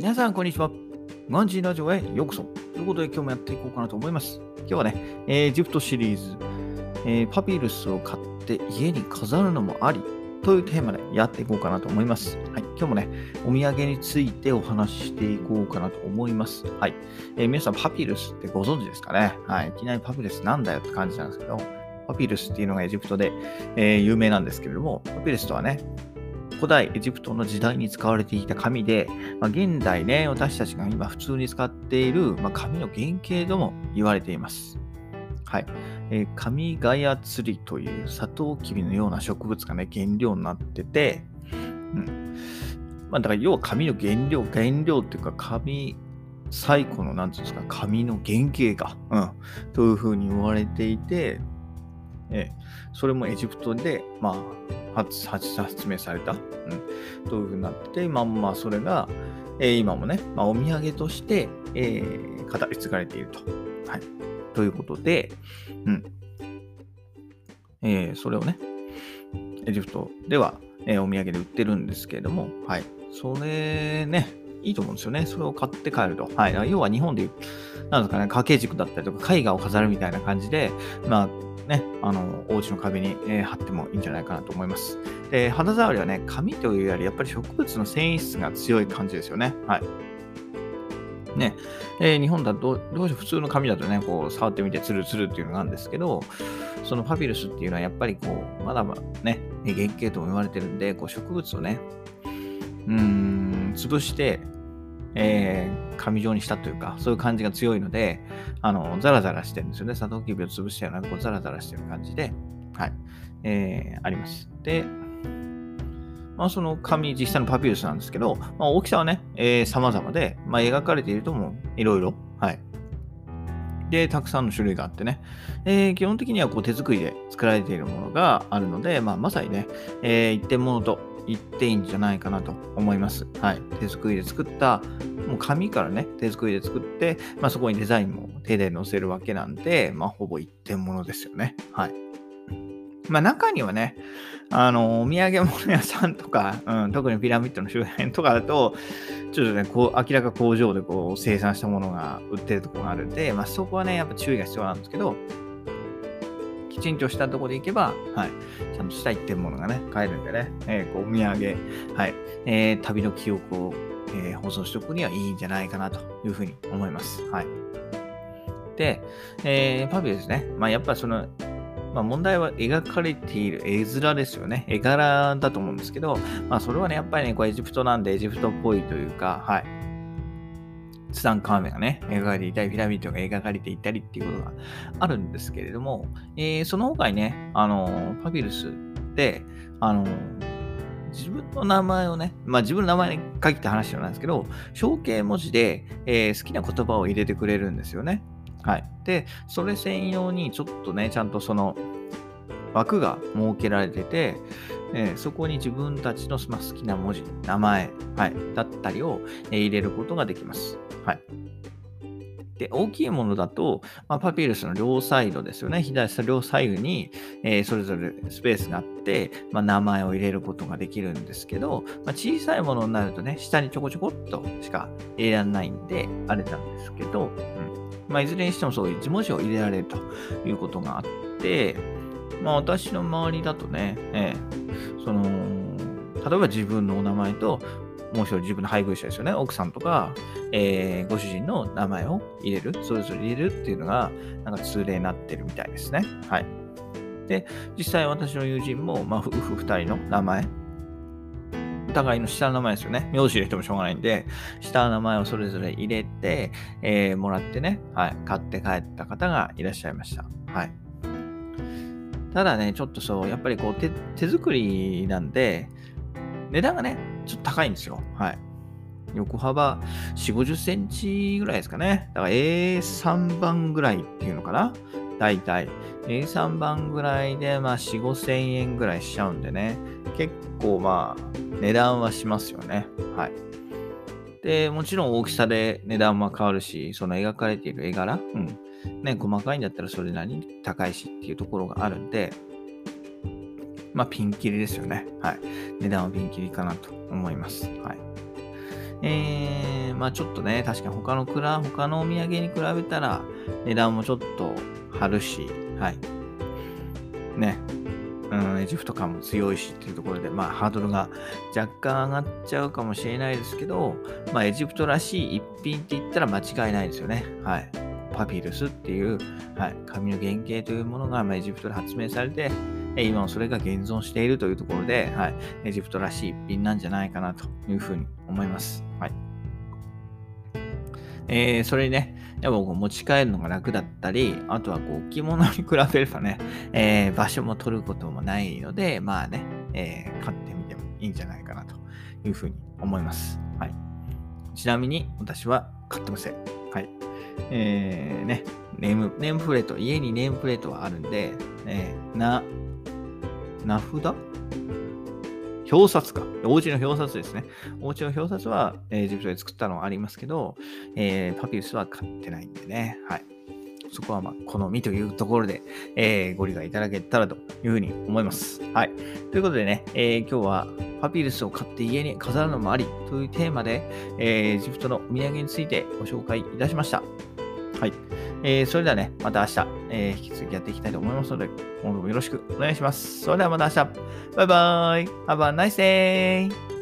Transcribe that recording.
皆さん、こんにちは。ガンジーラジオへようこそ。ということで、今日もやっていこうかなと思います。今日はね、エジプトシリーズ、えーパピルスを買って家に飾るのもありというテーマでやっていこうかなと思います。はい、今日もね、お土産についてお話ししていこうかなと思います。はい、えー皆さん、パピルスってご存知ですかね？はい、いきなりパピルスなんだよって感じなんですけど、パピルスっていうのがエジプトで、え有名なんですけれども、パピルスとはね、古代エジプトの時代に使われていた紙で、まあ、現代ね、私たちが今普通に使っている、まあ、紙の原型とも言われています。はい。えー、紙ガヤツリというサトウキビのような植物がね、原料になってて、うん。まあ、だから要は紙の原料、原料っていうか紙、最古の、なんていうんですか、紙の原型が、うん、というふうに言われていて、えそれもエジプトで、まあ、発発明された、うん、というふうになってて、まあまあ、それが、えー今もね、まあ、お土産として、えー語り継がれていると。はい。ということで、うん。えーそれをね、エジプトでは、えお土産で売ってるんですけれども、はい。それね、いいと思うんですよね。それを買って帰ると。はい。要は日本でいう、なんですかね、掛け軸だったりとか、絵画を飾るみたいな感じで、まあ、ね、あの、お家の壁に、えー貼ってもいいんじゃないかなと思います。で、肌触りはね、紙というより、やっぱり植物の繊維質が強い感じですよね。はい。ね、えー日本だと、どうして普通の紙だとね、こう、触ってみてツルツルっていうのがあるんですけど、そのパピルスっていうのはやっぱりこう、まだまだね、原型とも言われてるんで、こう、植物をね、うーん、潰して、えー紙状にしたというか、そういう感じが強いので、あの、ザラザラしてるんですよね。サトウキビを潰したような、こう、ザラザラしてる感じで、はい、えーあります。で、まあ、その紙、実際のパピルスなんですけど、まあ、大きさはね、えー、様々で、まあ、描かれているともいろいろ、はい。で、たくさんの種類があってね、えー基本的にはこう手作りで作られているものがあるので、まあ、まさにね、えー一点物と言っていいんじゃないかなと思います。はい。手作りで作った、もう紙からね、手作りで作って、まあ、そこにデザインも手で載せるわけなんで、まあ、ほぼ一点物ですよね。はい。まあ、中にはね、あの、お土産物屋さんとか、うん、特にピラミッドの周辺とかだと、ちょっとね、こう、明らか工場でこう、生産したものが売ってるとこがあるんで、まあ、そこはね、やっぱ注意が必要なんですけど、きちんとしたところで行けば、はい、ちゃんとした一点物がね、買えるんでね、えーお土産、はい、えー旅の記憶を、えー保存しておくにはいいんじゃないかなというふうに思います。はい。で、えーパピルですね。まあ、やっぱりその、まあ、問題は描かれている絵面ですよね。絵柄だと思うんですけど、まあ、それはね、やっぱりね、こうエジプトなんでエジプトっぽいというか、はい。ツタンカーメンがね、描かれていたり、ピラミッドが描かれていたりっていうことがあるんですけれども、えーその他にね、あの、パピルスで、あの、自分の名前をね、まあ自分の名前に限った話じゃなんですけど、象形文字で、えー好きな言葉を入れてくれるんですよね。はい。で、それ専用にちょっとね、ちゃんとその枠が設けられてて、えーそこに自分たちの好きな文字、名前、はい、だったりを、えー入れることができます。はい。で、大きいものだと、まあ、パピルスの両サイドですよね。左下両左右に、えーそれぞれスペースがあって、まあ、名前を入れることができるんですけど、まあ、小さいものになるとね、下にちょこちょこっとしか入れられないんで、あれなんですけど、うんまあ、いずれにしてもそういう字文字を入れられるということがあって、まあ、私の周りだとね、えーその、例えば自分のお名前と、もう一人自分の配偶者ですよね、奥さんとか、えーご主人の名前を入れる、それぞれ入れるっていうのが、なんか通例になってるみたいですね。はい。で、実際私の友人も、まあ、夫婦二人の名前、お互いの下の名前ですよね。名字入れてもしょうがないんで、下の名前をそれぞれ入れて、えーもらってね、はい、買って帰った方がいらっしゃいました。はい。ただね、ちょっとそう、やっぱりこう手、手作りなんで、値段がね、ちょっと高いんですよ。はい。横幅4、50センチぐらいですかね。だから A3 番ぐらいっていうのかな大体。A3 番ぐらいで、まあ4、5千円ぐらいしちゃうんでね。結構まあ、値段はしますよね。はい。で、もちろん大きさで値段は変わるし、その描かれている絵柄、うん。ね、細かいんだったらそれなりに高いしっていうところがあるんで、まあ、ピンキリですよね。はい。値段はピンキリかなと思います。はい。えー、まあちょっとね、確かに他のクラ、他のお土産に比べたら値段もちょっと張るし、はい。ね。うん、エジプト感も強いしっていうところで、まあハードルが若干上がっちゃうかもしれないですけど、まあエジプトらしい一品って言ったら間違いないですよね。はい。パピルスっていう、はい、紙の原型というものが、まあ、エジプトで発明されて、今もそれが現存しているというところで、はい、エジプトらしい一品なんじゃないかなというふうに思います。はい。えー、それにね、やっぱこう持ち帰るのが楽だったり、あとはこう着物に比べればね、えー、場所も取ることもないので、まあね、えー、買ってみてもいいんじゃないかなというふうに思います。はい。ちなみに私は買ってません。はい。えー、ね、ネーム、ネームプレート、家にネームプレートはあるんで、えー、な、名札？表札か。お家の表札ですね。お家の表札は、えー、ジプトで作ったのはありますけど、えー、パピルスは買ってないんでね。はい。そこはまあ、好みというところで、えー、ご理解いただけたらというふうに思います。はい。ということでね、えー、今日はパピルスを買って家に飾るのもありというテーマで、えー、エジプトのお土産についてご紹介いたしました。はい。えー、それではね、また明日、えー、引き続きやっていきたいと思いますので、今後もよろしくお願いします。それではまた明日。バイバーイ。Have a nice day!